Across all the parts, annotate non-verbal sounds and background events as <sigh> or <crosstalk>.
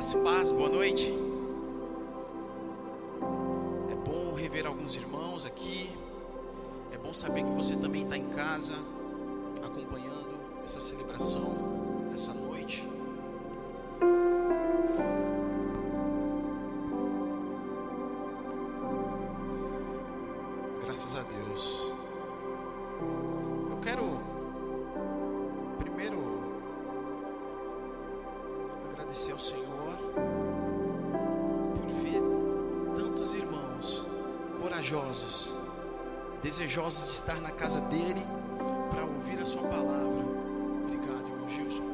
Graça e paz, boa noite. É bom rever alguns irmãos aqui. É bom saber que você também está em casa, acompanhando essa celebração, desejosos de estar na casa dele para ouvir a sua palavra. Obrigado, irmão Gilson.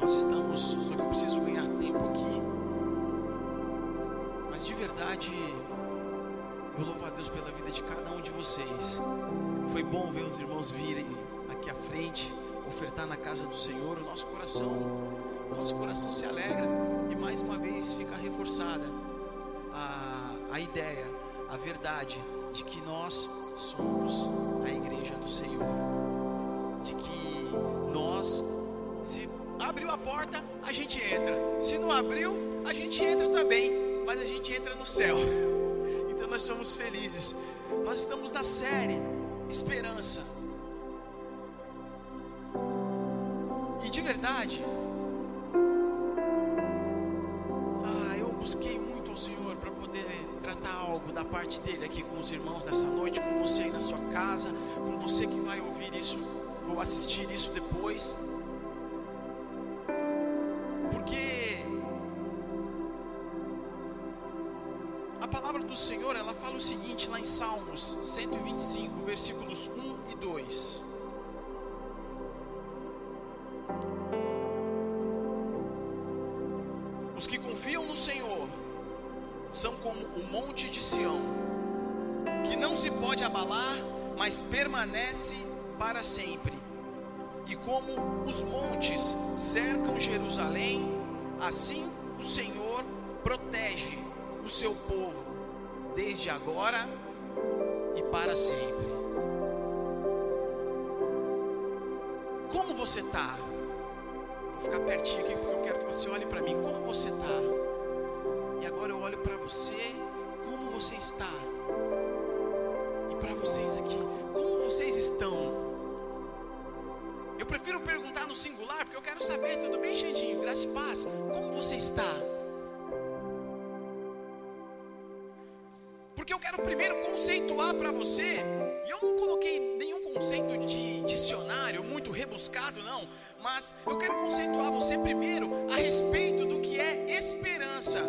Nós estamos, só que eu preciso ganhar tempo aqui. Mas de verdade, eu louvo a Deus pela vida de cada um de vocês. Foi bom ver os irmãos virem aqui à frente, ofertar na casa do Senhor o nosso coração. Nosso coração se alegra e mais uma vez fica reforçada a, a ideia, a verdade de que nós somos a igreja do Senhor. De que nós, se abriu a porta, a gente entra. Se não abriu, a gente entra também, mas a gente entra no céu. <laughs> Então nós somos felizes. Nós estamos na série Esperança. E de verdade, parte dele aqui com os irmãos nessa noite, com você aí na sua casa, com você que vai ouvir isso ou assistir isso depois. Porque a palavra do Senhor, ela fala o seguinte lá em Salmos 125, versículos 1 e 2. Os que confiam no Senhor são como o monte de Sião, se pode abalar, mas permanece para sempre. E como os montes cercam Jerusalém, assim o Senhor protege o seu povo, desde agora e para sempre. Como você está? Vou ficar pertinho aqui porque eu quero que você olhe para mim. Como você está? E agora eu olho para você. Como você está? Eu quero primeiro conceituar para você, e eu não coloquei nenhum conceito de dicionário muito rebuscado, não, mas eu quero conceituar você primeiro a respeito do que é esperança.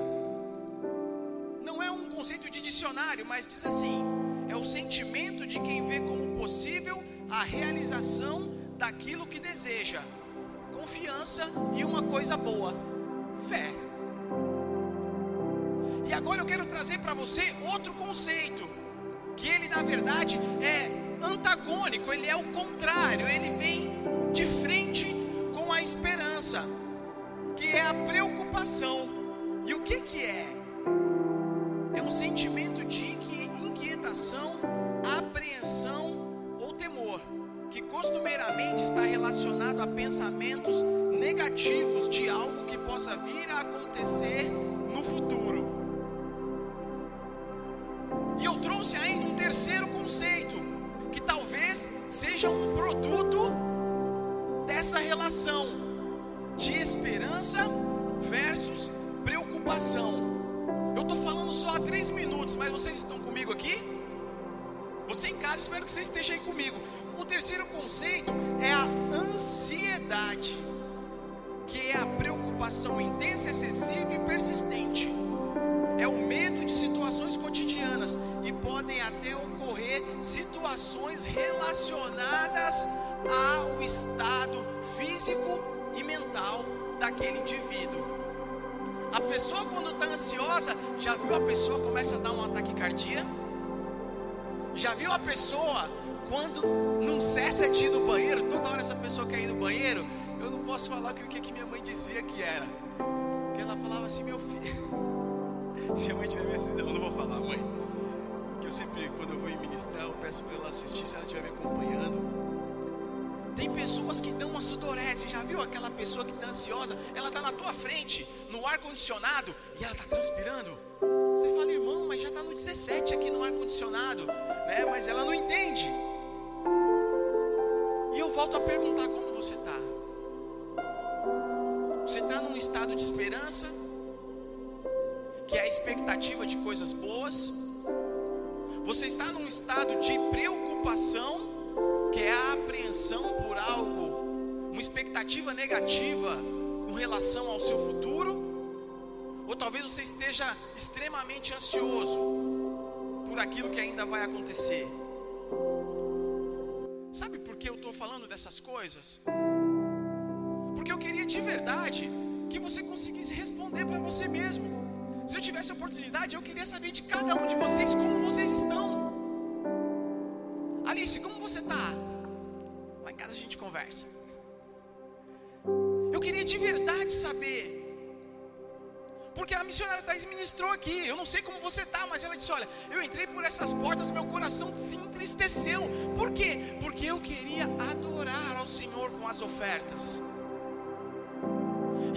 Não é um conceito de dicionário, mas diz assim: é o sentimento de quem vê como possível a realização daquilo que deseja, confiança e uma coisa boa, fé. E agora eu quero trazer para você outro conceito, que ele na verdade é antagônico, ele é o contrário, ele vem de frente com a esperança, que é a preocupação. E o que que é? É um sentimento de inquietação, apreensão ou temor, que costumeiramente está relacionado a pensamentos negativos de algo Espero que você esteja aí comigo. O terceiro conceito é a ansiedade, que é a preocupação intensa, excessiva e persistente é o medo de situações cotidianas e podem até ocorrer situações relacionadas ao estado físico e mental daquele indivíduo. A pessoa quando está ansiosa, já viu a pessoa começa a dar um ataque cardíaco? Já viu a pessoa quando não cessa de ir no banheiro, toda hora essa pessoa quer ir no banheiro? Eu não posso falar o que, que minha mãe dizia que era. Que ela falava assim, meu filho. <laughs> Se a mãe estiver me assistindo, eu não vou falar, mãe. Que eu sempre, quando eu vou ministrar, eu peço para ela assistir se ela estiver me acompanhando. Tem pessoas que dão uma sudorese. Já viu aquela pessoa que está ansiosa? Ela está na tua frente, no ar condicionado, e ela está transpirando. Você fala, irmão, mas já está no 17 aqui no ar condicionado, né? Mas ela não entende. E eu volto a perguntar: como você está? Você está num estado de esperança, que é a expectativa de coisas boas? Você está num estado de preocupação, que é a apreensão por algo, uma expectativa negativa com relação ao seu futuro? Ou talvez você esteja extremamente ansioso por aquilo que ainda vai acontecer. Sabe por que eu estou falando dessas coisas? Porque eu queria de verdade que você conseguisse responder para você mesmo. Se eu tivesse oportunidade, eu queria saber de cada um de vocês como vocês estão. Conversa. Eu queria de verdade saber. Porque a missionária Thais ministrou aqui. Eu não sei como você está, mas ela disse: Olha, eu entrei por essas portas, meu coração se entristeceu. Por quê? Porque eu queria adorar ao Senhor com as ofertas.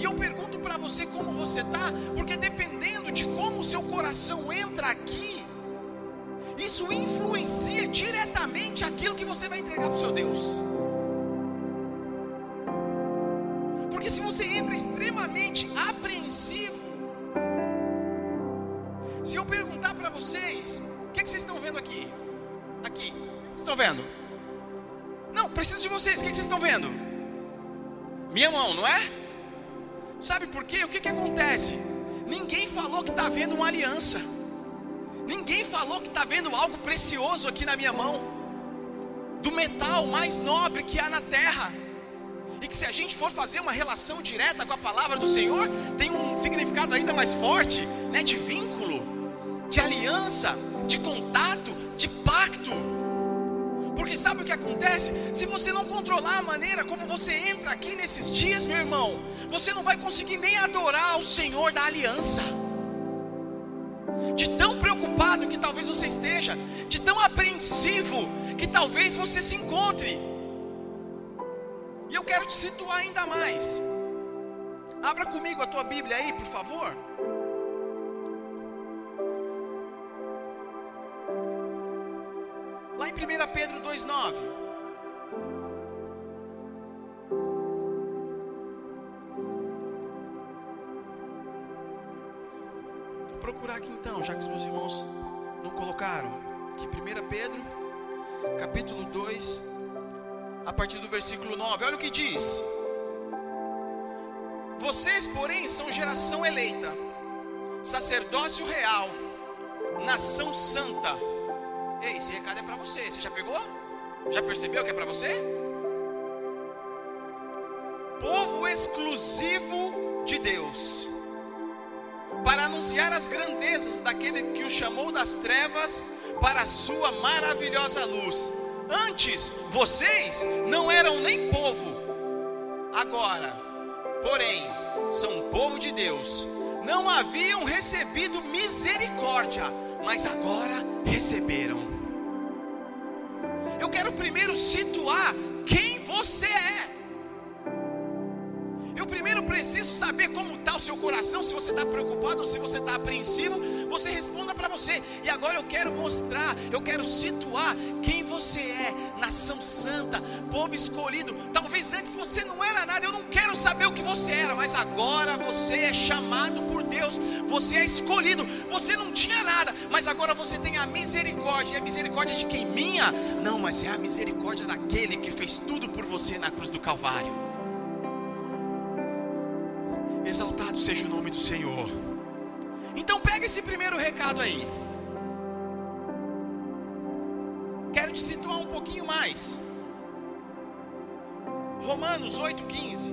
E eu pergunto para você como você está, porque dependendo de como o seu coração entra aqui, isso influencia diretamente aquilo que você vai entregar para o seu Deus. Você entra extremamente apreensivo, se eu perguntar para vocês, o que, é que, vocês estão vendo aqui? Aqui, o que vocês estão vendo? Não, preciso de vocês, o que, é que vocês estão vendo? Minha mão, não é? Sabe por quê? O que, que acontece? Ninguém falou que está vendo uma aliança. Ninguém falou que está vendo algo precioso aqui na minha mão. Do metal mais nobre que há na terra. E que se a gente for fazer uma relação direta com a palavra do Senhor, tem um significado ainda mais forte, né? De vínculo, de aliança, de contato, de pacto. Porque sabe o que acontece? Se você não controlar a maneira como você entra aqui nesses dias, meu irmão, você não vai conseguir nem adorar o Senhor da aliança. De tão preocupado que talvez você esteja, de tão apreensivo que talvez você se encontre. E eu quero te situar ainda mais. Abra comigo a tua Bíblia aí, por favor. Lá em 1 Pedro 2,9. Vou procurar aqui então, já que os meus irmãos não colocaram. Aqui 1 Pedro, capítulo 2, a partir do versículo 9. Olha o que diz. Vocês, porém, são geração eleita, sacerdócio real, nação santa Ei, esse recado é para você. Você já pegou? Já percebeu que é para você? Povo exclusivo de Deus, para anunciar as grandezas daquele que o chamou das trevas para a sua maravilhosa luz. Antes vocês não eram nem povo, agora, porém, são povo de Deus. Não haviam recebido misericórdia, mas agora receberam eu quero primeiro situar quem você é. Eu primeiro preciso saber como está o seu coração, se você está preocupado ou se você está apreensivo, você responda para você. E agora eu quero mostrar, eu quero situar quem você é, nação santa, povo escolhido. Talvez antes você não era nada, eu não quero saber o que você era, mas agora você é chamado por Deus, você é escolhido. Você não tinha nada, mas agora você tem a misericórdia. E a misericórdia de quem? Minha? Não, mas é a misericórdia daquele que fez tudo por você na cruz do Calvário. Exaltado seja o nome do Senhor. Então pega esse primeiro recado aí. Quero te situar um pouquinho mais. Romanos 8,15.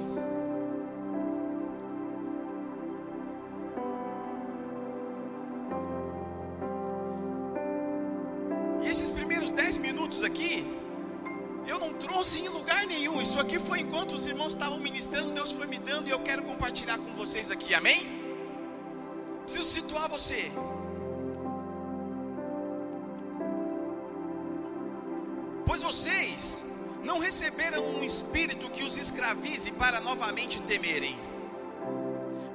E esses primeiros 10 minutos aqui, eu não trouxe em lugar nenhum. Isso aqui foi enquanto os irmãos estavam ministrando, Deus foi me dando e eu quero compartilhar com vocês aqui, amém? Preciso situar você. Pois vocês não receberam um espírito que os escravize para novamente temerem,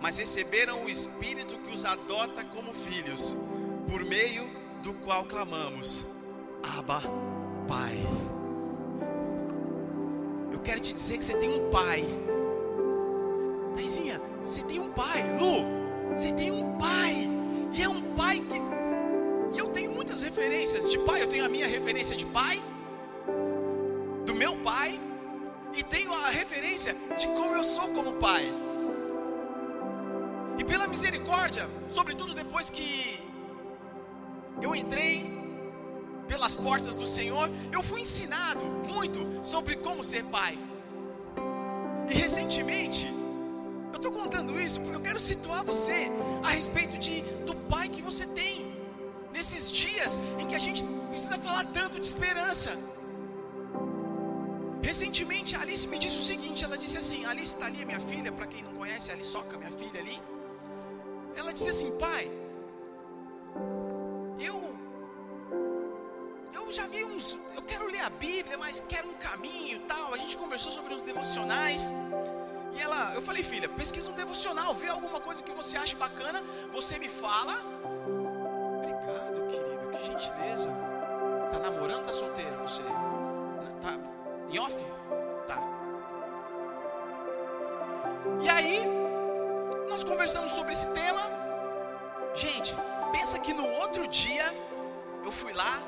mas receberam o espírito que os adota como filhos, por meio do qual clamamos: Abba, Pai. Eu quero te dizer que você tem um pai. Taizinha, você tem um pai. Lu, você tem um pai. E é um pai que. E eu tenho muitas referências de pai. Eu tenho a minha referência de pai do meu pai e tenho a referência de como eu sou como pai. E pela misericórdia, sobretudo depois que eu entrei pelas portas do Senhor, eu fui ensinado muito sobre como ser pai. E recentemente, estou contando isso porque eu quero situar você a respeito de, do pai que você tem. Nesses dias em que a gente precisa falar tanto de esperança. Recentemente a Alice me disse o seguinte: ela disse assim, Alice está ali, minha filha, para quem não conhece, a Soca, minha filha ali. Ela disse assim, pai, eu eu já vi uns, eu quero ler a Bíblia, mas quero um caminho e tal. A gente conversou sobre uns devocionais. E ela, eu falei, filha, pesquisa um devocional, vê alguma coisa que você acha bacana, você me fala. Obrigado, querido, que gentileza. Tá namorando, tá solteiro você? Tá em off? Tá. E aí, nós conversamos sobre esse tema. Gente, pensa que no outro dia eu fui lá,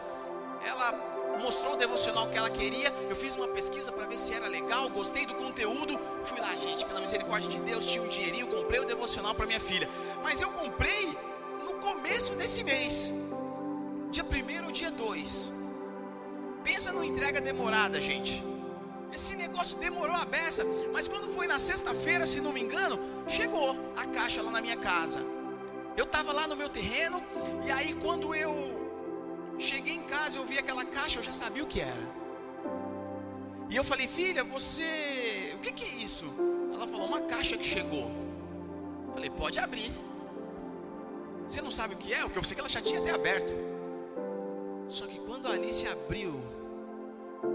ela mostrou o devocional que ela queria. Eu fiz uma pesquisa para ver se era legal, gostei do conteúdo. Fui lá, gente, pela misericórdia de Deus, tinha um dinheirinho, comprei o devocional para minha filha. Mas eu comprei no começo desse mês, dia 1 ou dia 2. Pensa numa entrega demorada, gente. Esse negócio demorou a beça, mas quando foi na sexta-feira, se não me engano, chegou a caixa lá na minha casa. Eu estava lá no meu terreno, e aí quando eu cheguei em casa, eu vi aquela caixa, eu já sabia o que era. E eu falei, filha, você. O que, que é isso? Ela falou, uma caixa que chegou. Eu falei, pode abrir. Você não sabe o que é? O que eu sei que ela já tinha até aberto. Só que quando a Alice abriu,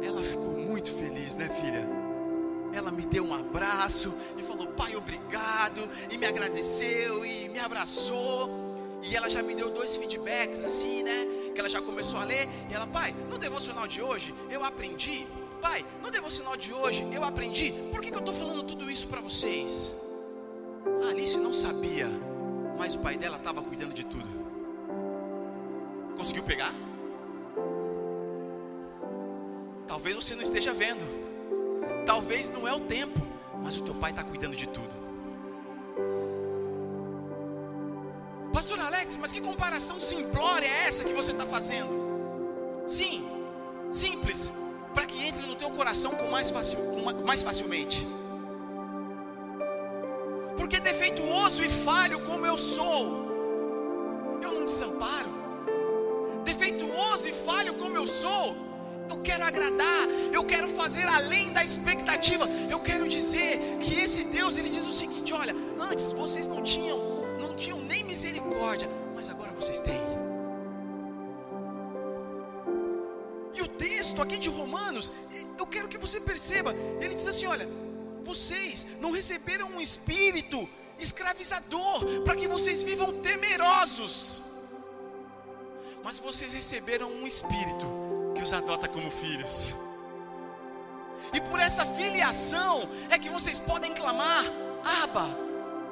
ela ficou muito feliz, né, filha? Ela me deu um abraço e falou: Pai, obrigado. E me agradeceu e me abraçou. E ela já me deu dois feedbacks, assim, né? Que ela já começou a ler. E ela, pai, no devocional de hoje eu aprendi. Pai, no devocional de hoje eu aprendi. Por que, que eu estou falando tudo isso para vocês? A Alice não sabia, mas o pai dela estava cuidando de tudo. Conseguiu pegar? Talvez você não esteja vendo. Talvez não é o tempo, mas o teu pai está cuidando de tudo. Mas que comparação simplória é essa que você está fazendo? Sim, simples, para que entre no teu coração com mais, facil, com mais facilmente. Porque defeituoso e falho como eu sou, eu não desamparo. Defeituoso e falho como eu sou, eu quero agradar, eu quero fazer além da expectativa. Eu quero dizer que esse Deus, ele diz o seguinte: olha, antes vocês não tinham, não tinham nem misericórdia, vocês têm. E o texto aqui de Romanos, eu quero que você perceba, ele diz assim: olha, vocês não receberam um espírito escravizador para que vocês vivam temerosos, mas vocês receberam um espírito que os adota como filhos. E por essa filiação é que vocês podem clamar: Aba,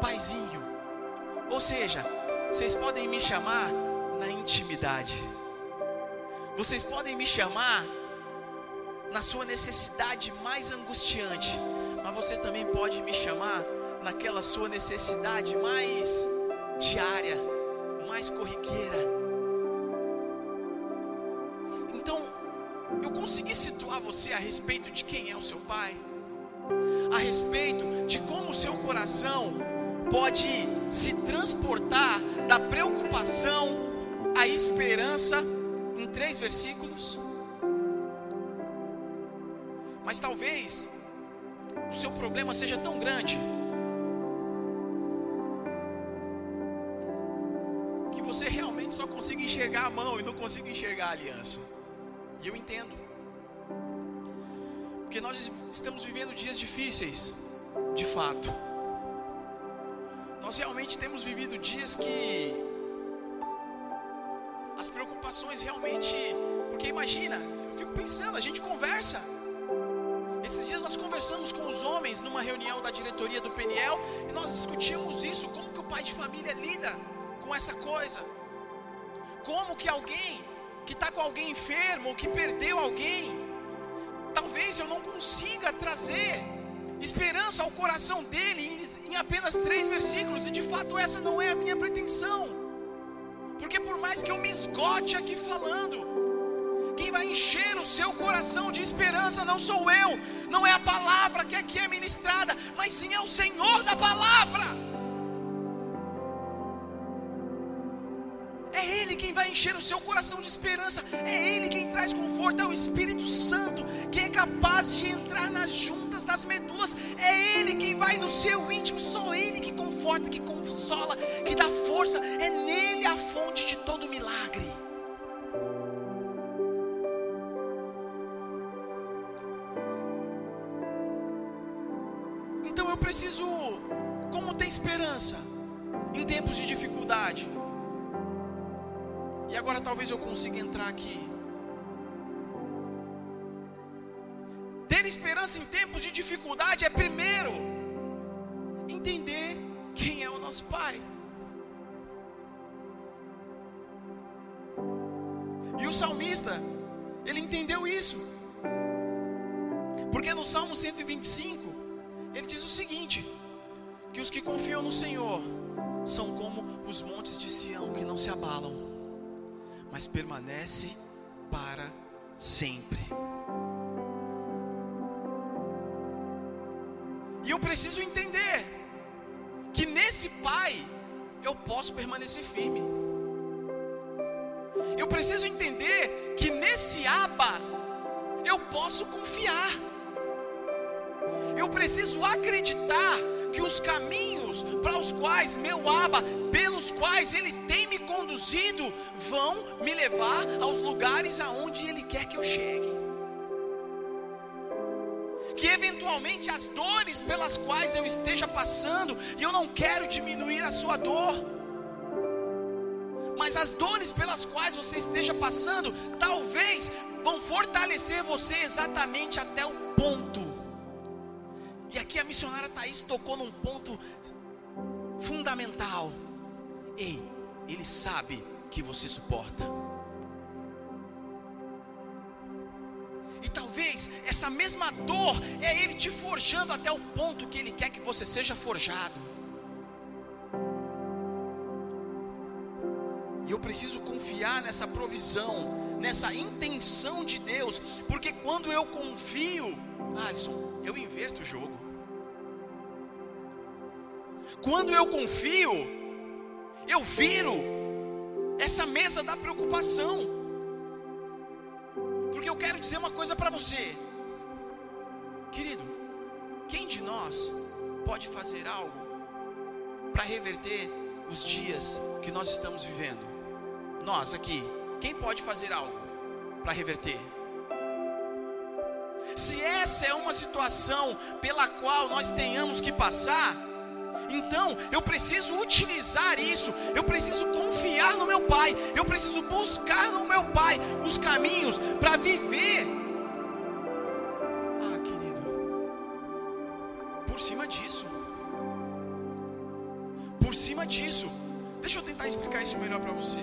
Paizinho. Ou seja, vocês podem me chamar na intimidade. Vocês podem me chamar na sua necessidade mais angustiante, mas você também pode me chamar naquela sua necessidade mais diária, mais corriqueira. eu consegui situar você a respeito de quem é o seu pai, a respeito de como o seu coração pode se transportar da preocupação à esperança em três versículos. Mas talvez o seu problema seja tão grande que você realmente só consiga enxergar a mão e não consiga enxergar a aliança. E eu entendo. Porque nós estamos vivendo dias difíceis, de fato. Nós realmente temos vivido dias que as preocupações realmente. Porque imagina, eu fico pensando, a gente conversa. Esses dias nós conversamos com os homens numa reunião da diretoria do PNL e nós discutimos isso, como que o pai de família lida com essa coisa. Como que alguém que está com alguém enfermo ou que perdeu alguém, talvez eu não consiga trazer esperança ao coração dele em apenas três versículos, e de fato essa não é a minha pretensão, porque por mais que eu me esgote aqui falando, quem vai encher o seu coração de esperança não sou eu, não é a palavra que aqui é ministrada, mas sim é o Senhor da palavra. É Ele quem vai encher o seu coração de esperança. É Ele quem traz conforto. É o Espírito Santo que é capaz de entrar nas juntas, nas medulas. É Ele quem vai no seu íntimo. Só Ele que conforta, que consola, que dá força. É nele a fonte de todo milagre. Então eu preciso, como ter esperança em tempos de dificuldade? E agora talvez eu consiga entrar aqui. Esperança em tempos de dificuldade é primeiro entender quem é o nosso Pai. E o salmista, ele entendeu isso. Porque no Salmo 125, ele diz o seguinte: que os que confiam no Senhor são como os montes de Sião que não se abalam mas permanece para sempre. E eu preciso entender que nesse Pai eu posso permanecer firme. Eu preciso entender que nesse Aba eu posso confiar. Eu preciso acreditar que os caminhos para os quais meu Aba, pelos quais Ele tem me conduzido, vão me levar aos lugares aonde Ele quer que eu chegue. Que eventualmente as dores pelas quais eu esteja passando, e eu não quero diminuir a sua dor, mas as dores pelas quais você esteja passando, talvez vão fortalecer você exatamente até o ponto e aqui a missionária Thaís tocou num ponto fundamental. Ei, ele sabe que você suporta. Essa mesma dor é ele te forjando até o ponto que ele quer que você seja forjado. E eu preciso confiar nessa provisão, nessa intenção de Deus, porque quando eu confio, Alisson, eu inverto o jogo. Quando eu confio, eu viro essa mesa da preocupação. Porque eu quero dizer uma coisa para você, querido: quem de nós pode fazer algo para reverter os dias que nós estamos vivendo? Nós aqui, quem pode fazer algo para reverter? Se essa é uma situação pela qual nós tenhamos que passar, então eu preciso utilizar isso, eu preciso confiar no meu Pai, eu preciso buscar no meu Pai os caminhos para viver. Disso, deixa eu tentar explicar isso melhor para você.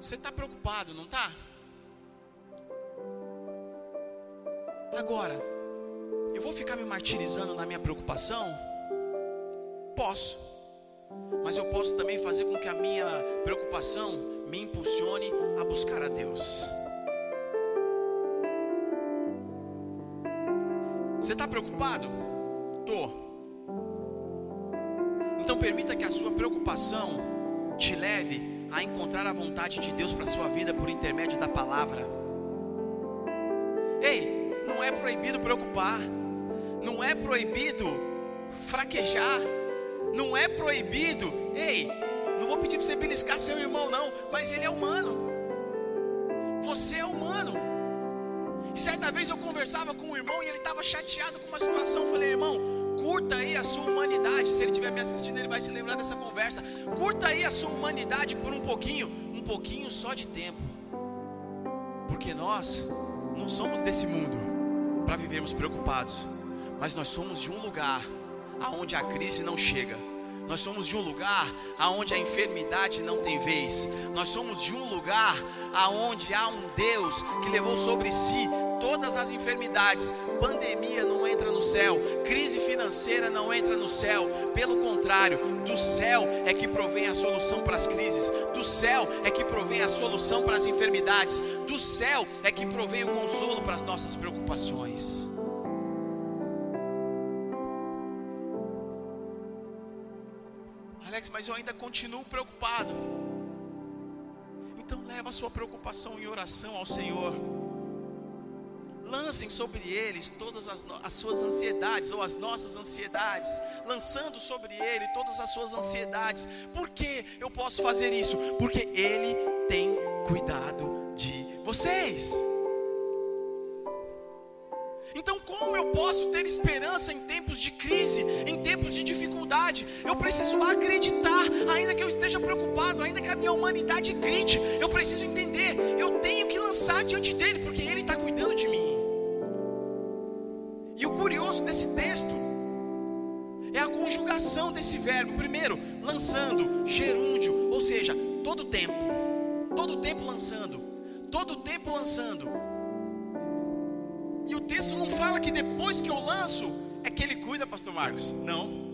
Você está preocupado, não está? Agora, eu vou ficar me martirizando na minha preocupação? Posso, mas eu posso também fazer com que a minha preocupação me impulsione a buscar a Deus. Você está preocupado? Tô. Então permita que a sua preocupação te leve a encontrar a vontade de Deus para sua vida por intermédio da palavra. Ei, não é proibido preocupar, não é proibido fraquejar, não é proibido. Ei, não vou pedir para você beliscar seu irmão, não, mas ele é humano. Certa vez eu conversava com um irmão e ele estava chateado com uma situação. Eu falei, irmão, curta aí a sua humanidade. Se ele estiver me assistindo, ele vai se lembrar dessa conversa. Curta aí a sua humanidade por um pouquinho, um pouquinho só de tempo. Porque nós não somos desse mundo para vivermos preocupados, mas nós somos de um lugar aonde a crise não chega. Nós somos de um lugar aonde a enfermidade não tem vez. Nós somos de um lugar aonde há um Deus que levou sobre si todas as enfermidades. Pandemia não entra no céu, crise financeira não entra no céu. Pelo contrário, do céu é que provém a solução para as crises, do céu é que provém a solução para as enfermidades, do céu é que provém o consolo para as nossas preocupações. Alex, mas eu ainda continuo preocupado. Então leva a sua preocupação em oração ao Senhor. Lancem sobre eles todas as, as, suas ansiedades ou as nossas ansiedades, lançando sobre ele todas as suas ansiedades. Por que eu posso fazer isso? Porque ele tem cuidado de vocês. Então, como eu posso ter esperança em tempos de crise, em tempos de dificuldade? Eu preciso acreditar, ainda que eu esteja preocupado, ainda que a minha humanidade grite. Eu preciso entender, eu tenho que lançar diante dele, porque ele está cuidando de mim. Desse texto é a conjugação desse verbo. Primeiro, lançando, gerúndio, ou seja, todo tempo, todo tempo lançando, todo tempo lançando. E o texto não fala que depois que eu lanço é que ele cuida, pastor Marcos. Não.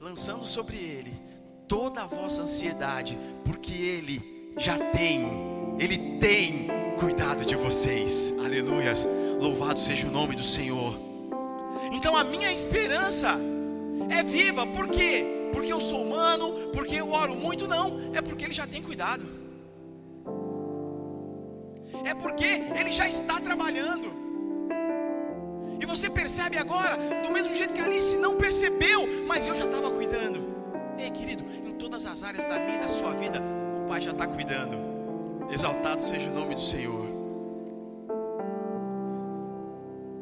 Lançando sobre ele toda a vossa ansiedade, porque ele já tem, ele tem cuidado de vocês. Aleluias. Louvado seja o nome do Senhor. Então a minha esperança é viva, por quê? Porque eu sou humano, porque eu oro muito, não, é porque ele já tem cuidado é porque Ele já está trabalhando. E você percebe agora, do mesmo jeito que Alice não percebeu, mas eu já estava cuidando. Ei, querido, em todas as áreas da minha e da sua vida, o Pai já está cuidando. Exaltado seja o nome do Senhor.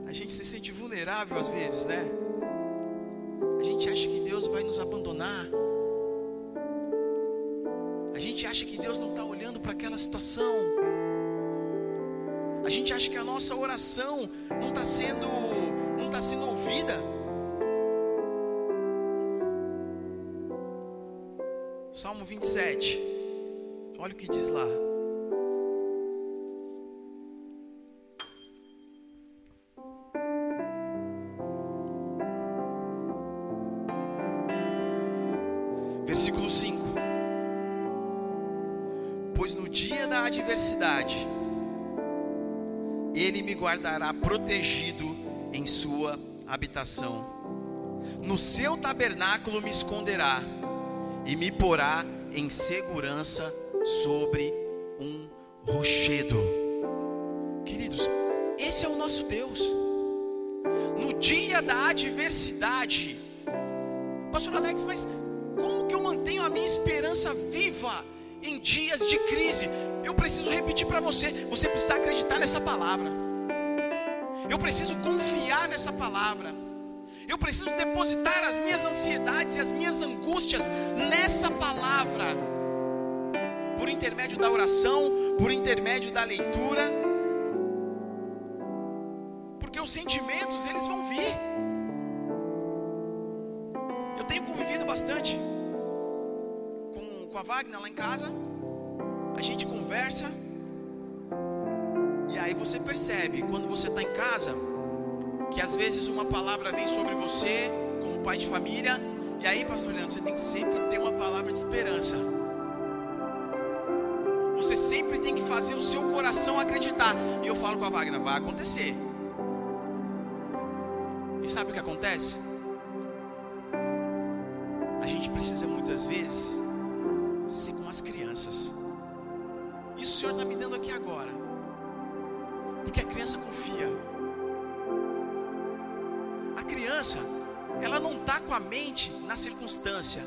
A gente se sente vulnerável às vezes, né? A gente acha que Deus vai nos abandonar. A gente acha que Deus não está olhando para aquela situação. A gente acha que a nossa oração não está sendo, não está sendo ouvida. Salmo 27. Olha o que diz lá. Adversidade, ele me guardará protegido em sua habitação. No seu tabernáculo me esconderá e me porá em segurança sobre um rochedo. Queridos, esse é o nosso Deus. No dia da adversidade, Pastor Alex, mas como que eu mantenho a minha esperança viva em dias de crise? Eu preciso repetir para você: você precisa acreditar nessa palavra. Eu preciso confiar nessa palavra. Eu preciso depositar as minhas ansiedades e as minhas angústias nessa palavra. Por intermédio da oração, por intermédio da leitura. Porque os sentimentos, eles vão vir. Eu tenho convivido bastante com, com a Wagner lá em casa a gente conversa, e aí você percebe, quando você está em casa, que às vezes uma palavra vem sobre você, como pai de família, e aí, pastor Leandro, você tem que sempre ter uma palavra de esperança. Você sempre tem que fazer o seu coração acreditar. E eu falo com a Wagner, vai acontecer. E sabe o que acontece? A gente precisa muitas vezes ser como as crianças. Isso o Senhor está me dando aqui agora. Porque a criança confia. A criança, ela não está com a mente na circunstância,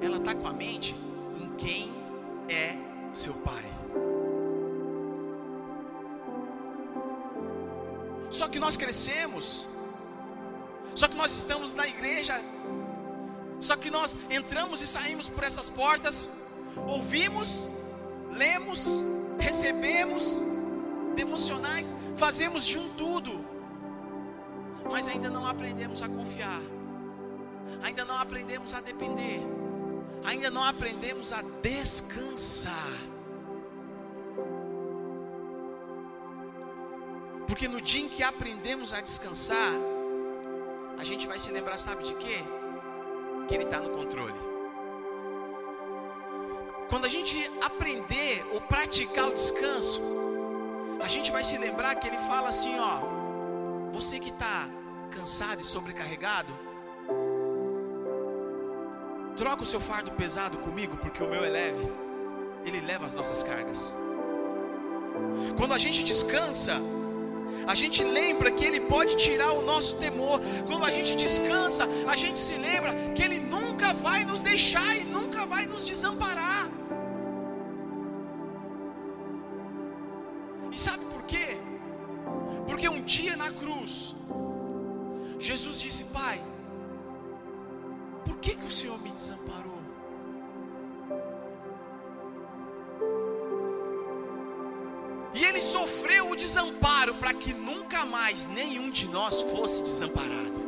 ela está com a mente em quem é seu pai. Só que nós crescemos, só que nós estamos na igreja, só que nós entramos e saímos por essas portas, ouvimos lemos, recebemos devocionais, fazemos de um tudo, mas ainda não aprendemos a confiar, ainda não aprendemos a depender, ainda não aprendemos a descansar. Porque no dia em que aprendemos a descansar, a gente vai se lembrar, sabe de quê? Que Ele está no controle. Quando a gente aprender ou praticar o descanso, a gente vai se lembrar que Ele fala assim: ó, você que está cansado e sobrecarregado, troca o seu fardo pesado comigo, porque o meu é leve. Ele leva as nossas cargas. Quando a gente descansa, a gente lembra que Ele pode tirar o nosso temor. Quando a gente descansa, a gente se lembra que Ele nunca vai nos deixar e nunca vai nos desamparar. Jesus disse: Pai, por que, que o Senhor me desamparou? E ele sofreu o desamparo para que nunca mais nenhum de nós fosse desamparado.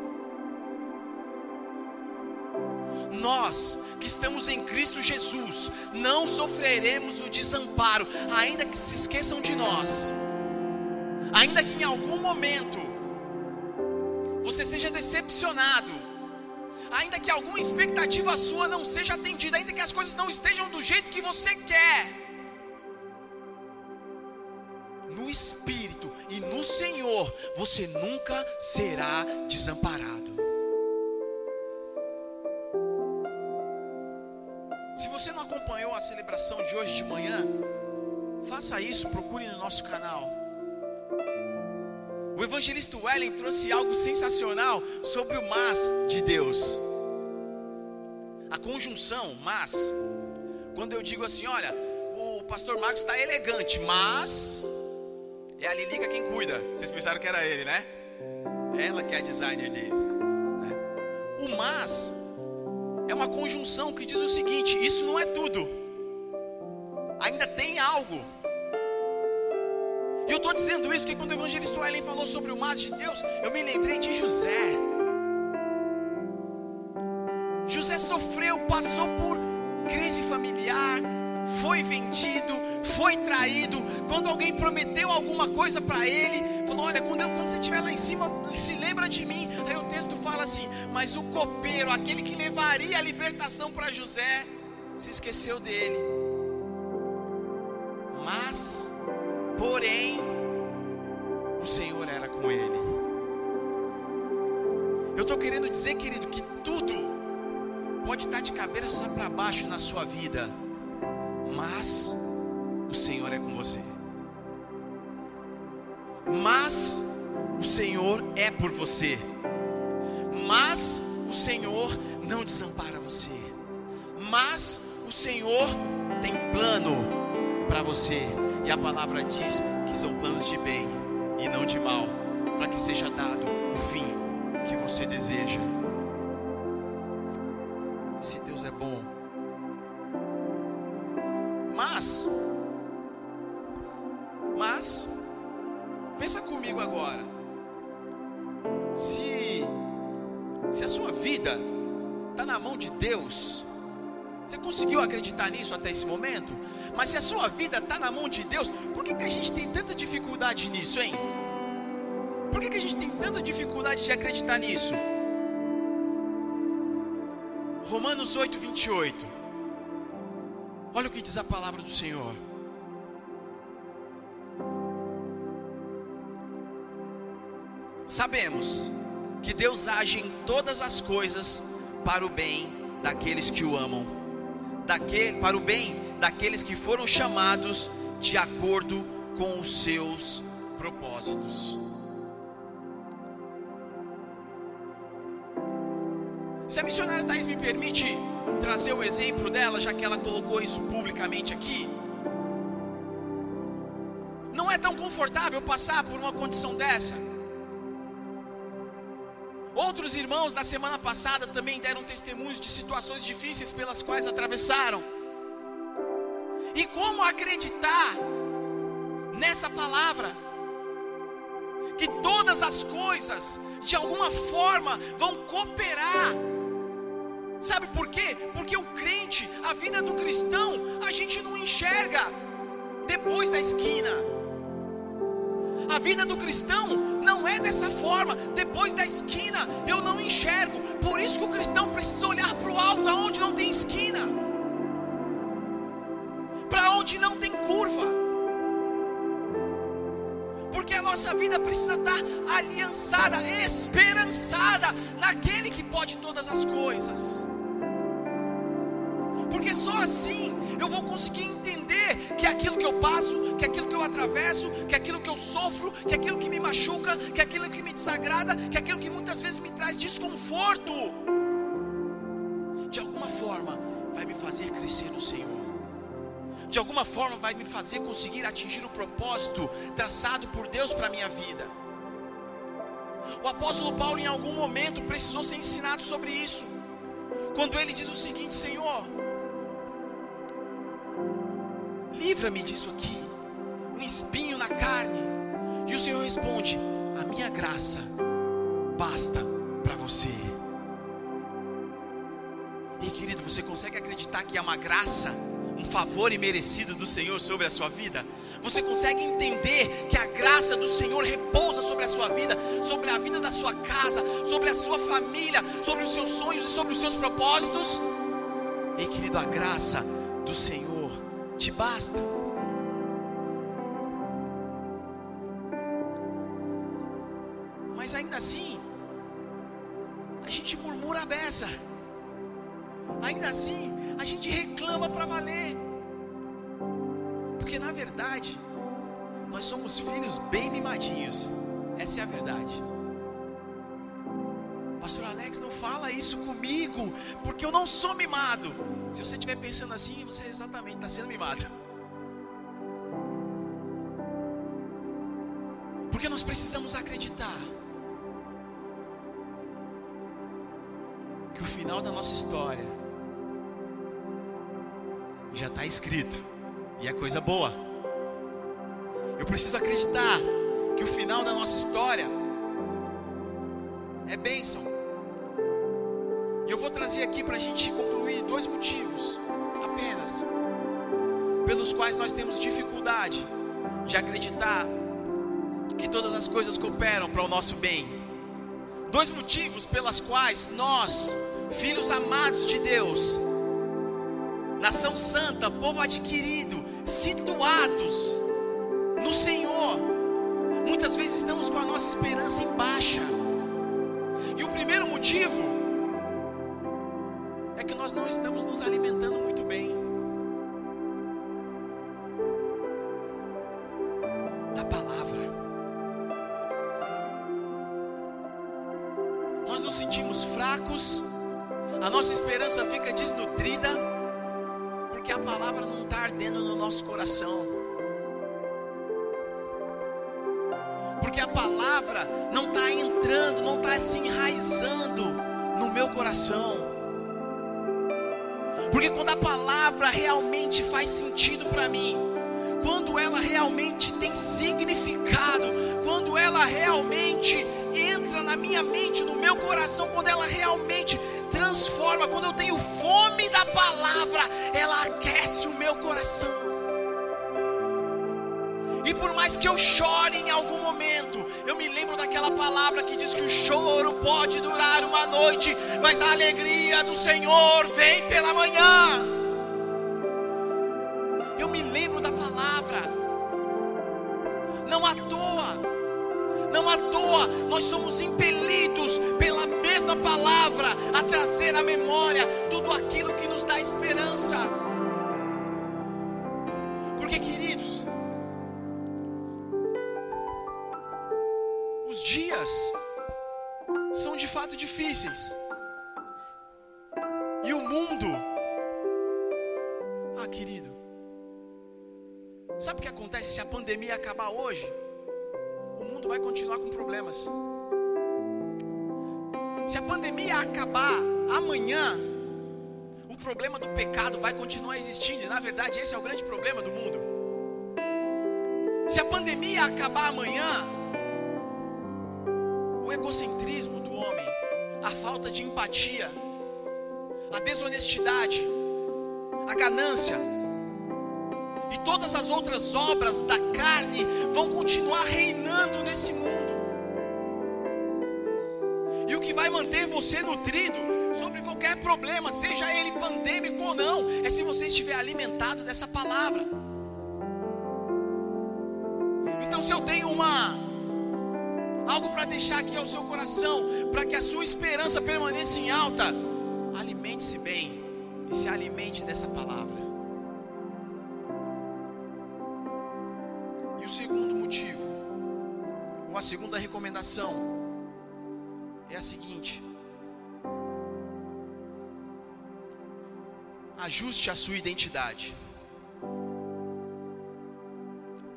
Nós que estamos em Cristo Jesus não sofreremos o desamparo, ainda que se esqueçam de nós, ainda que em algum momento você seja decepcionado, ainda que alguma expectativa sua não seja atendida, ainda que as coisas não estejam do jeito que você quer no Espírito e no Senhor, você nunca será desamparado. Se você não acompanhou a celebração de hoje de manhã, faça isso, procure no nosso canal. Evangelista Wellen trouxe algo sensacional sobre o mas de Deus. A conjunção mas, quando eu digo assim, olha, o pastor Marcos está elegante, mas é a Lilica quem cuida. Vocês pensaram que era ele, né? Ela que é a designer dele. Né? O mas é uma conjunção que diz o seguinte: isso não é tudo. Ainda tem algo. E eu estou dizendo isso porque quando o evangelista Ellen falou sobre o mas de Deus, eu me lembrei de José. José sofreu, passou por crise familiar, foi vendido, foi traído, quando alguém prometeu alguma coisa para ele, falou: Olha, quando, eu, quando você estiver lá em cima, se lembra de mim. Aí o texto fala assim: Mas o copeiro, aquele que levaria a libertação para José, se esqueceu dele. Mas, porém, estou querendo dizer, querido, que tudo pode estar de cabeça para baixo na sua vida, mas o Senhor é com você. Mas o Senhor é por você. Mas o Senhor não desampara você. Mas o Senhor tem plano para você. E a palavra diz que são planos de bem e não de mal, para que seja dado o fim que você deseja. Se Deus é bom. Mas mas, pensa comigo agora. Se, se a sua vida está na mão de Deus, você conseguiu acreditar nisso até esse momento? Mas se a sua vida está na mão de Deus, por que, que a gente tem tanta dificuldade nisso, hein? Por que, que a gente tem tanta dificuldade de acreditar nisso? Romanos 8, 28. Olha o que diz a palavra do Senhor. Sabemos que Deus age em todas as coisas para o bem daqueles que o amam, daquele, para o bem daqueles que foram chamados de acordo com os seus propósitos. Se a missionária Thais me permite trazer o exemplo dela, já que ela colocou isso publicamente aqui, não é tão confortável passar por uma condição dessa. Outros irmãos na semana passada também deram testemunhos de situações difíceis pelas quais atravessaram. E como acreditar nessa palavra? Que todas as coisas, de alguma forma, vão cooperar. Sabe por quê? Porque o crente, a vida do cristão, a gente não enxerga depois da esquina. A vida do cristão não é dessa forma. Depois da esquina eu não enxergo. Por isso que o cristão precisa olhar para o alto, aonde não tem esquina, para onde não tem curva. Nossa vida precisa estar aliançada, esperançada naquele que pode todas as coisas. Porque só assim eu vou conseguir entender que aquilo que eu passo, que aquilo que eu atravesso, que aquilo que eu sofro, que aquilo que me machuca, que aquilo que me desagrada, que aquilo que muitas vezes me traz desconforto, de alguma forma vai me fazer crescer no Senhor. De alguma forma vai me fazer conseguir atingir o propósito traçado por Deus para a minha vida. O apóstolo Paulo, em algum momento, precisou ser ensinado sobre isso. Quando ele diz o seguinte: Senhor, livra-me disso aqui, um espinho na carne. E o Senhor responde: A minha graça basta para você. E querido, você consegue acreditar que é uma graça, favor imerecido do Senhor sobre a sua vida? Você consegue entender que a graça do Senhor repousa sobre a sua vida, sobre a vida da sua casa, sobre a sua família, sobre os seus sonhos e sobre os seus propósitos? E querido, a graça do Senhor te basta. Mas ainda assim, a gente murmura a beça. Ainda assim, a gente reclama para valer. Porque na verdade, nós somos filhos bem mimadinhos. Essa é a verdade. Pastor Alex, não fala isso comigo, porque eu não sou mimado. Se você estiver pensando assim, você exatamente está sendo mimado. Porque nós precisamos acreditar que o final da nossa história já está escrito e é coisa boa. Eu preciso acreditar que o final da nossa história é bênção. E eu vou trazer aqui para a gente concluir dois motivos apenas, pelos quais nós temos dificuldade de acreditar que todas as coisas cooperam para o nosso bem. Dois motivos pelas quais nós, filhos amados de Deus, nação santa, povo adquirido, situados no Senhor, muitas vezes estamos com a nossa esperança em baixa. E o primeiro motivo é que nós não estamos nos alimentando muito bem da palavra. Nós nos sentimos fracos, a nossa esperança fica desnutrida, porque a palavra não está ardendo no nosso coração. porque a palavra não está entrando, não está se enraizando no meu coração. Porque quando a palavra realmente faz sentido para mim, quando ela realmente tem significado, quando ela realmente entra na minha mente, no meu coração, quando ela realmente transforma, quando eu tenho fome da palavra, ela aquece o meu coração. E por mais que eu chore em algum momento, eu me lembro daquela palavra que diz que o choro pode durar uma noite, mas a alegria do Senhor vem pela manhã. Eu me lembro da palavra. Não à toa, não à toa, nós somos impelidos palavra a trazer à memória tudo aquilo que nos dá esperança. Porque, queridos, os dias são de fato difíceis. E o mundo, ah, querido, sabe o que acontece se a pandemia acabar hoje? O mundo vai continuar com problemas. Se a pandemia acabar amanhã, o problema do pecado vai continuar existindo. E na verdade, esse é o grande problema do mundo. Se a pandemia acabar amanhã, o egocentrismo do homem, a falta de empatia, a desonestidade, a ganância e todas as outras obras da carne vão continuar reinando nesse mundo. Vai manter você nutrido sobre qualquer problema, seja ele pandêmico ou não, é se você estiver alimentado dessa palavra. Então, se eu tenho uma algo para deixar aqui ao seu coração, para que a sua esperança permaneça em alta, alimente-se bem e se alimente dessa palavra. E o segundo motivo, ou a segunda recomendação, é a seguinte: ajuste a sua identidade.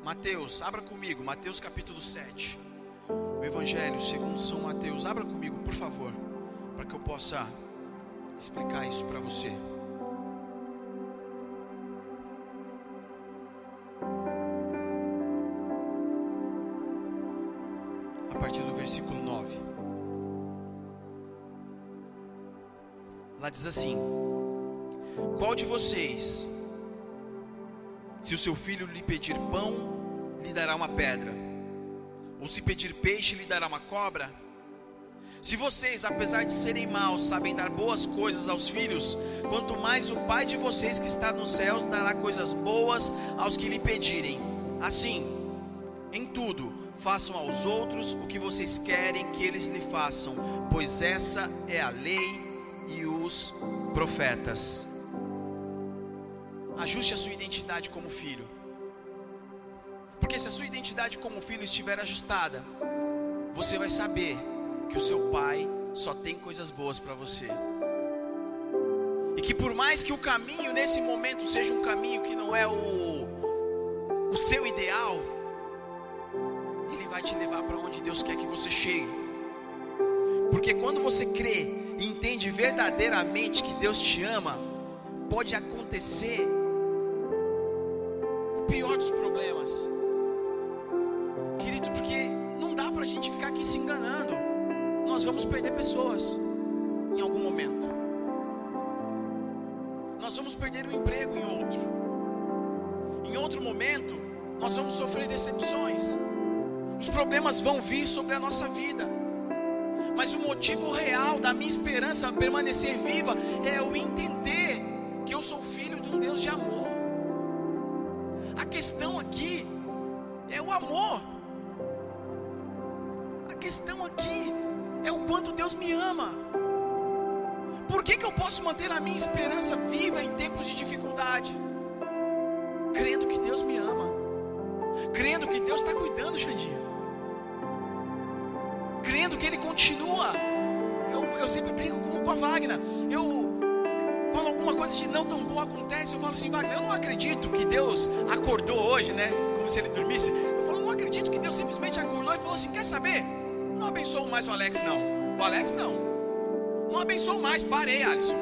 Mateus, abra comigo, Mateus capítulo 7. O Evangelho segundo São Mateus. Abra comigo, por favor, para que eu possa explicar isso para você. Lá diz assim: Qual de vocês, se o seu filho lhe pedir pão, lhe dará uma pedra? Ou se pedir peixe, lhe dará uma cobra? Se vocês, apesar de serem maus, sabem dar boas coisas aos filhos, quanto mais o Pai de vocês que está nos céus dará coisas boas aos que lhe pedirem. Assim, em tudo, façam aos outros o que vocês querem que eles lhe façam, pois essa é a lei os profetas. Ajuste a sua identidade como filho. Porque se a sua identidade como filho estiver ajustada, você vai saber que o seu pai só tem coisas boas para você. E que por mais que o caminho nesse momento seja um caminho que não é o, o seu ideal, ele vai te levar para onde Deus quer que você chegue. Porque quando você crê entende verdadeiramente que Deus te ama, pode acontecer o pior dos problemas. Querido, porque não dá para a gente ficar aqui se enganando. Nós vamos perder pessoas em algum momento. Nós vamos perder o emprego em outro. Em outro momento, nós vamos sofrer decepções. Os problemas vão vir sobre a nossa vida. Mas o motivo real da minha esperança permanecer viva é eu entender que eu sou filho de um Deus de amor. A questão aqui é o amor. A questão aqui é o quanto Deus me ama. Por que, que eu posso manter a minha esperança viva em tempos de dificuldade? Crendo que Deus me ama, crendo que Deus está cuidando, Xandinho, crendo que Ele continua. Eu, eu sempre brinco com, com a Wagner. Eu, quando alguma coisa de não tão boa acontece, eu falo assim, Wagner, eu não acredito que Deus acordou hoje, né? Como se ele dormisse. Eu falo, não acredito que Deus simplesmente acordou e falou assim: quer saber? Não abençoo mais o Alex, não. O Alex não. Não abençoo mais, parei, Alisson.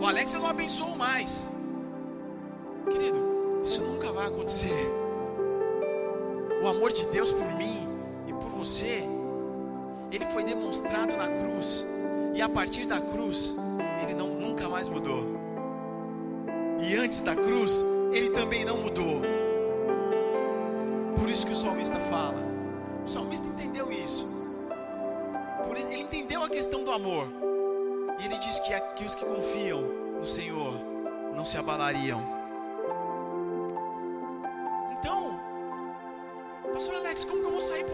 O Alex eu não abençoo mais. Querido, isso nunca vai acontecer. O amor de Deus por mim e por você, ele foi demonstrado na cruz. E a partir da cruz, ele não, nunca mais mudou. E antes da cruz, ele também não mudou. Por isso que o salmista fala. O salmista entendeu isso. Por isso, ele entendeu a questão do amor. E ele diz que, que os que confiam no Senhor não se abalariam.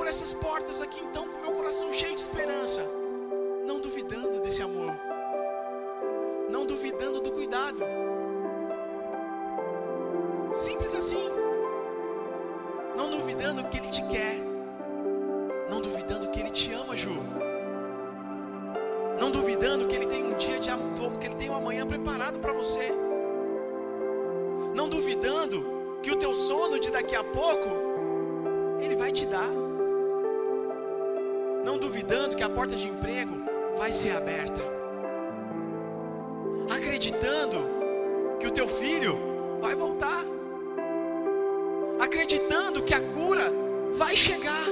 Essas portas aqui então com meu coração cheio de esperança? Não duvidando desse amor. Não duvidando do cuidado. Simples assim. Não duvidando que Ele te quer. Não duvidando que Ele te ama, Ju. Não duvidando que Ele tem um dia de amor, que Ele tem um amanhã preparado para você. Não duvidando que o teu sono de daqui a pouco Ele vai te dar. Não duvidando que a porta de emprego vai ser aberta. Acreditando que o teu filho vai voltar. Acreditando que a cura vai chegar.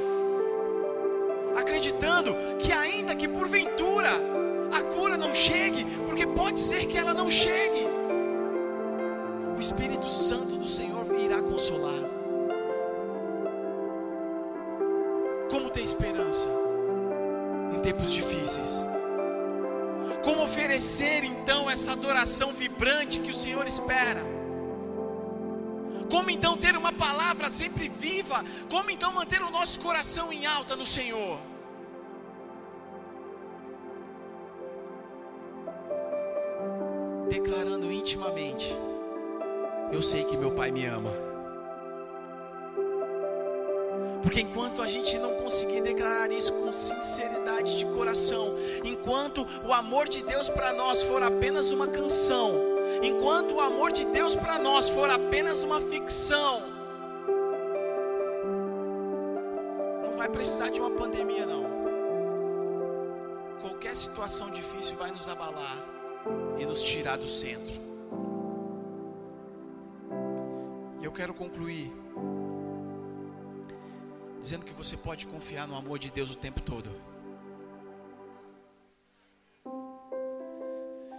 Acreditando que ainda que porventura a cura não chegue, porque pode ser que ela não chegue. O Espírito Santo do Senhor irá consolar. Como ter esperança tempos difíceis? Como oferecer então essa adoração vibrante que o Senhor espera? Como então ter uma palavra sempre viva? Como então manter o nosso coração em alta no Senhor? declarando intimamente: Eu sei que meu Pai me ama. Porque enquanto a gente não conseguir declarar isso com sinceridade de coração, enquanto o amor de Deus para nós for apenas uma canção, enquanto o amor de Deus para nós for apenas uma ficção, não vai precisar de uma pandemia, não. Qualquer situação difícil vai nos abalar e nos tirar do centro. E eu quero concluir dizendo que você pode confiar no amor de Deus o tempo todo.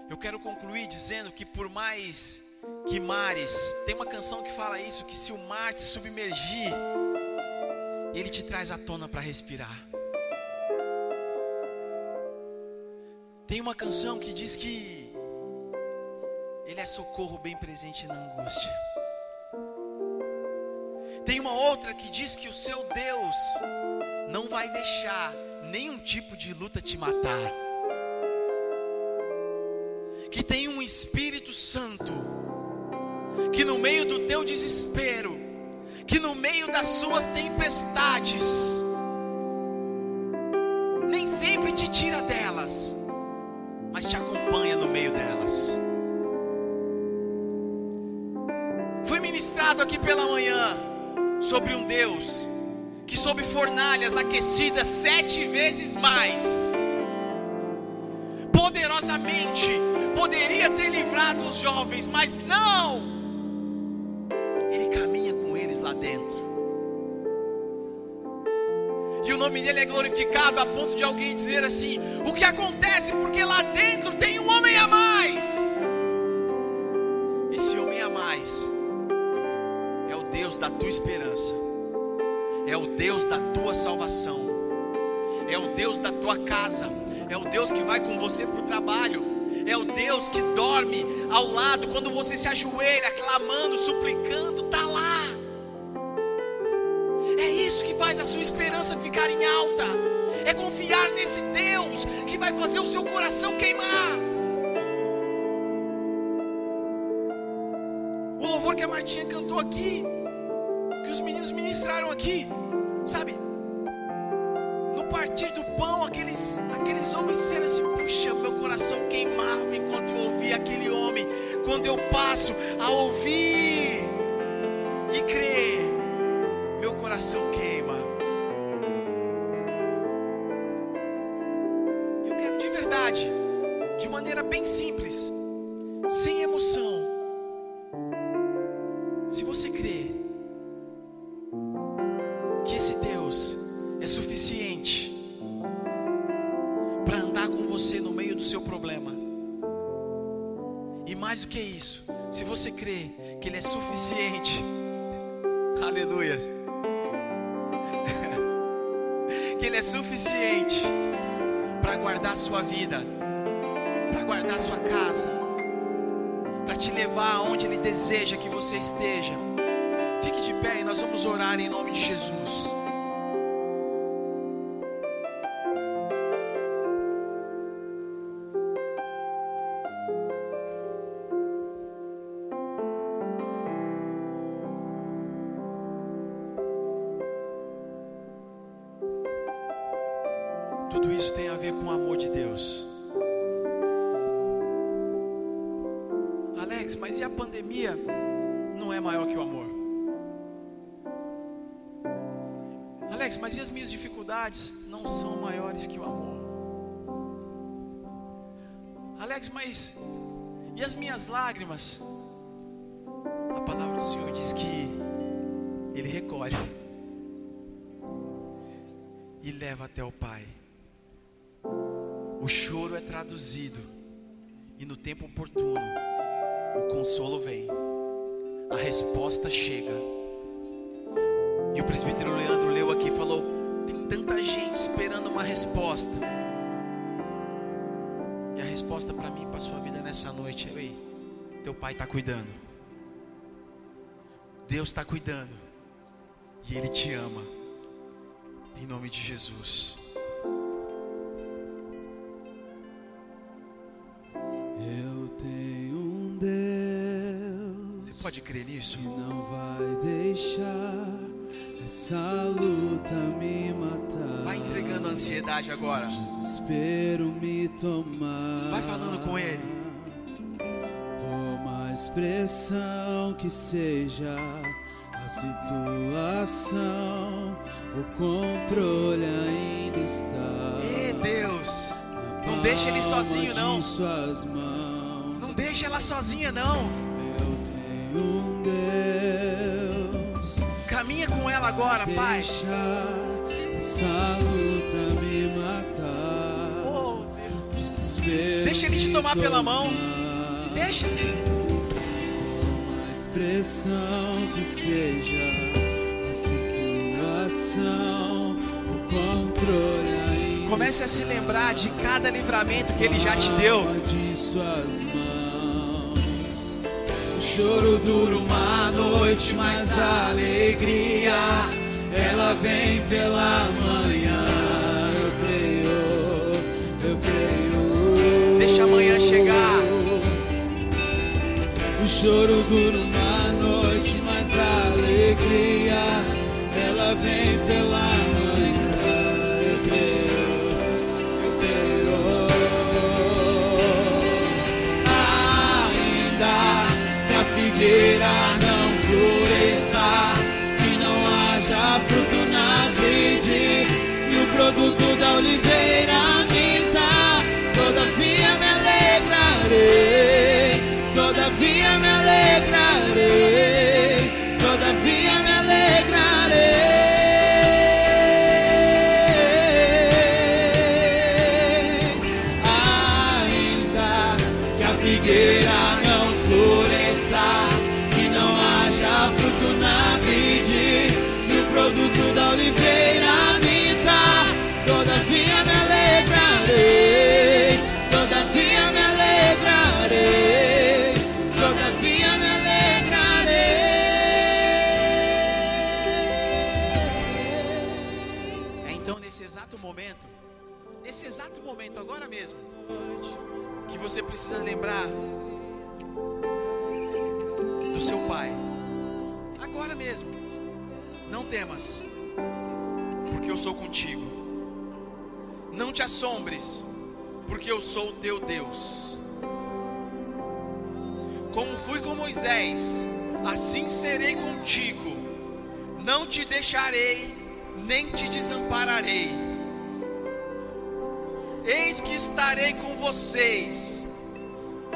Eu quero concluir dizendo que por mais que mares, tem uma canção que fala isso, que se o mar te submergir, ele te traz à tona para respirar. Tem uma canção que diz que Ele é socorro bem presente na angústia. Tem uma outra que diz que o seu Deus não vai deixar nenhum tipo de luta te matar. Que tem um Espírito Santo que no meio do teu desespero, que no meio das suas tempestades, nem sempre te tira delas mas te acompanha no meio delas. Foi ministrado aqui pela manhã sobre um Deus que, sob fornalhas aquecidas sete vezes mais, poderosamente poderia ter livrado os jovens, mas não, Ele caminha com eles lá dentro. E o nome dele é glorificado a ponto de alguém dizer assim: o que acontece? Porque lá dentro tem um homem a mais. Esse homem a mais é o Deus da tua esperança, é o Deus da tua salvação, é o Deus da tua casa, é o Deus que vai com você para o trabalho, é o Deus que dorme ao lado quando você se ajoelha, clamando, suplicando, está lá. É isso que faz a sua esperança ficar em alta. É confiar nesse Deus que vai fazer o seu coração queimar. O louvor que a Martinha cantou aqui, que os meninos ministraram aqui, sabe? Partir do pão, aqueles, aqueles homens disseram assim: Puxa, meu coração queimava enquanto eu ouvia aquele homem. Quando eu passo a ouvir e crer meu coração queima. Eu quero de verdade, de maneira bem simples, você no meio do seu problema, e mais do que isso, se você crê que Ele é suficiente, <laughs> aleluias <laughs> que Ele é suficiente para guardar a sua vida, para guardar a sua casa, para te levar aonde Ele deseja que você esteja. Fique de pé e nós vamos orar em nome de Jesus. Teu pai está cuidando. Deus está cuidando. E Ele te ama. Em nome de Jesus. Eu tenho um Deus. Você pode crer nisso? Que não vai deixar essa luta me matar. Vai entregando a ansiedade agora. Desespero me tomar. Vai falando com Ele. Por mais pressão que seja a situação, o controle ainda está. Ê, Deus, não deixa ele sozinho não. de Suas mãos. Não deixa ela sozinha não. Eu tenho um Deus. Caminha com ela agora, Pai. Deixa essa luta me matar. Oh, Deus. Desespero Deixa ele te tomar pela mão. Deixa. Expressão que seja a situação, o controle ainda Comece a se lembrar de cada livramento que ele já te deu. De suas mãos. O choro dura uma noite, mas a alegria ela vem pela manhã. Eu creio, eu creio. Deixa amanhã chegar. O choro dura uma alegria ela vem pela manhã. Precisa lembrar do seu pai. Agora mesmo. Não temas, porque eu sou contigo. Não te assombres, porque eu sou o teu Deus. Como fui com Moisés, assim serei contigo. Não te deixarei, nem te desampararei. Eis que estarei com vocês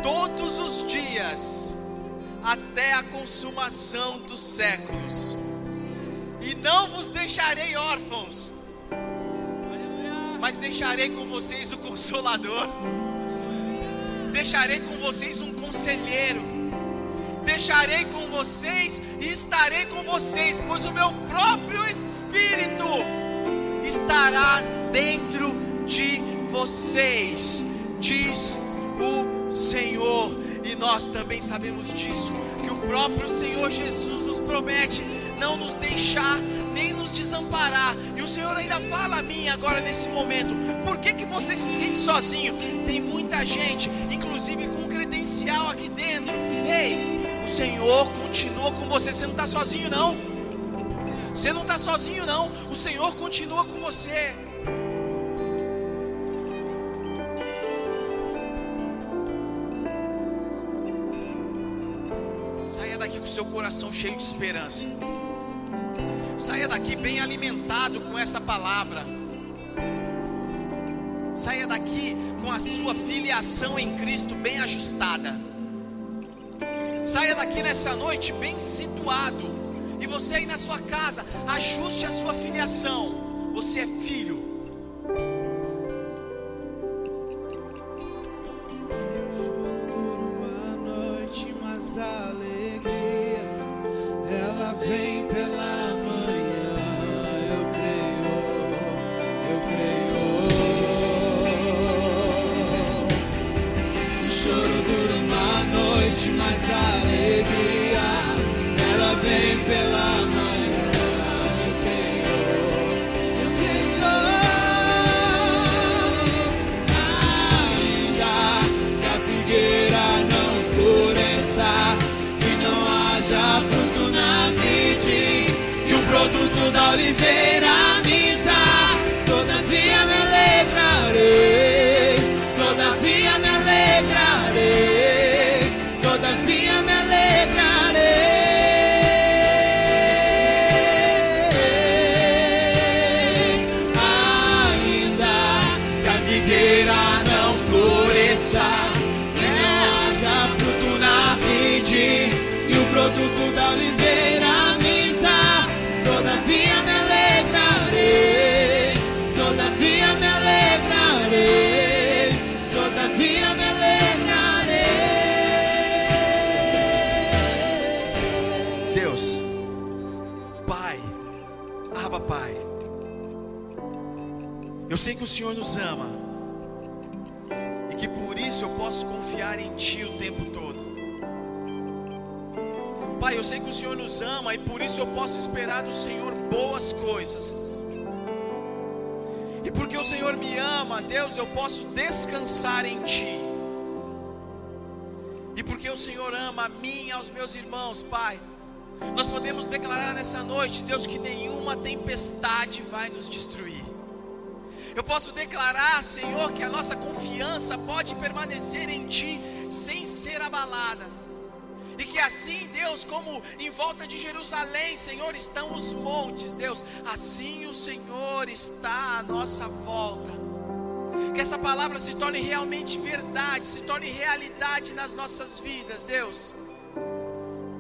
todos os dias, até a consumação dos séculos. E não vos deixarei órfãos, mas deixarei com vocês o consolador. Deixarei com vocês um conselheiro. Deixarei com vocês e estarei com vocês, pois o meu próprio Espírito estará dentro de vocês, nós também sabemos disso, que o próprio Senhor Jesus nos promete não nos deixar nem nos desamparar. E o Senhor ainda fala a mim agora nesse momento: por que, que você se sente sozinho? Tem muita gente, inclusive com credencial aqui dentro. Ei, o Senhor continua com você, você não está sozinho, não. Você não está sozinho, não. O Senhor continua com você. Seu coração cheio de esperança. Saia daqui bem alimentado com essa palavra. saia daqui com a sua filiação em Cristo bem ajustada. Saia daqui nessa noite bem situado. E você aí na sua casa, ajuste a sua filiação. Você é filho. Senhor nos ama e que por isso eu posso confiar em Ti o tempo todo. Pai, eu sei que o Senhor nos ama e por isso eu posso esperar do Senhor boas coisas. E porque o Senhor me ama, Deus, eu posso descansar em Ti. E porque o Senhor ama a mim e aos meus irmãos, Pai, nós podemos declarar nessa noite, Deus, que nenhuma tempestade vai nos destruir. Eu posso declarar, Senhor, que a nossa confiança pode permanecer em Ti sem ser abalada. E que assim, Deus, como em volta de Jerusalém, Senhor, estão os montes, Deus, assim o Senhor está à nossa volta. Que essa palavra se torne realmente verdade, se torne realidade nas nossas vidas, Deus.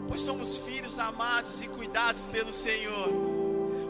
Pois somos filhos amados e cuidados pelo Senhor.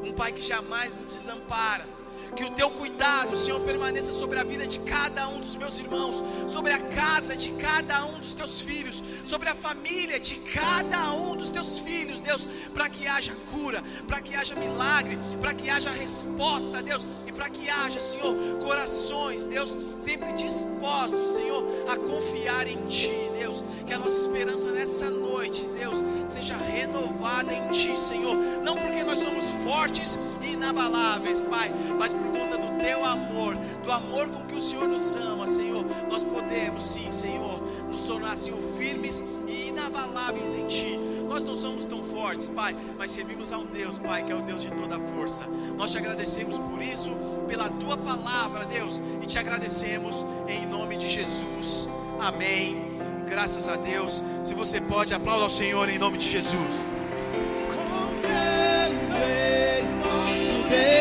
Um Pai que jamais nos desampara. Que o teu cuidado, Senhor, permaneça sobre a vida de cada um dos meus irmãos, sobre a casa de cada um dos teus filhos, sobre a família de cada um dos teus filhos, Deus, para que haja cura, para que haja milagre, para que haja resposta, Deus, e para que haja, Senhor, corações, Deus, sempre dispostos, Senhor, a confiar em Ti, Deus. Que a nossa esperança nessa noite, Deus, seja renovada em Ti, Senhor. Não porque nós somos fortes inabaláveis, Pai, mas por conta do Teu amor, do amor com que o Senhor nos ama, Senhor. Nós podemos, sim, Senhor, nos tornar, Senhor, firmes e inabaláveis em Ti. Nós não somos tão fortes, Pai, mas servimos a um Deus, Pai, que é o Deus de toda força. Nós te agradecemos por isso, pela tua palavra, Deus, e te agradecemos em nome de Jesus. Amém. Graças a Deus. Se você pode, aplauda ao Senhor em nome de Jesus. Nosso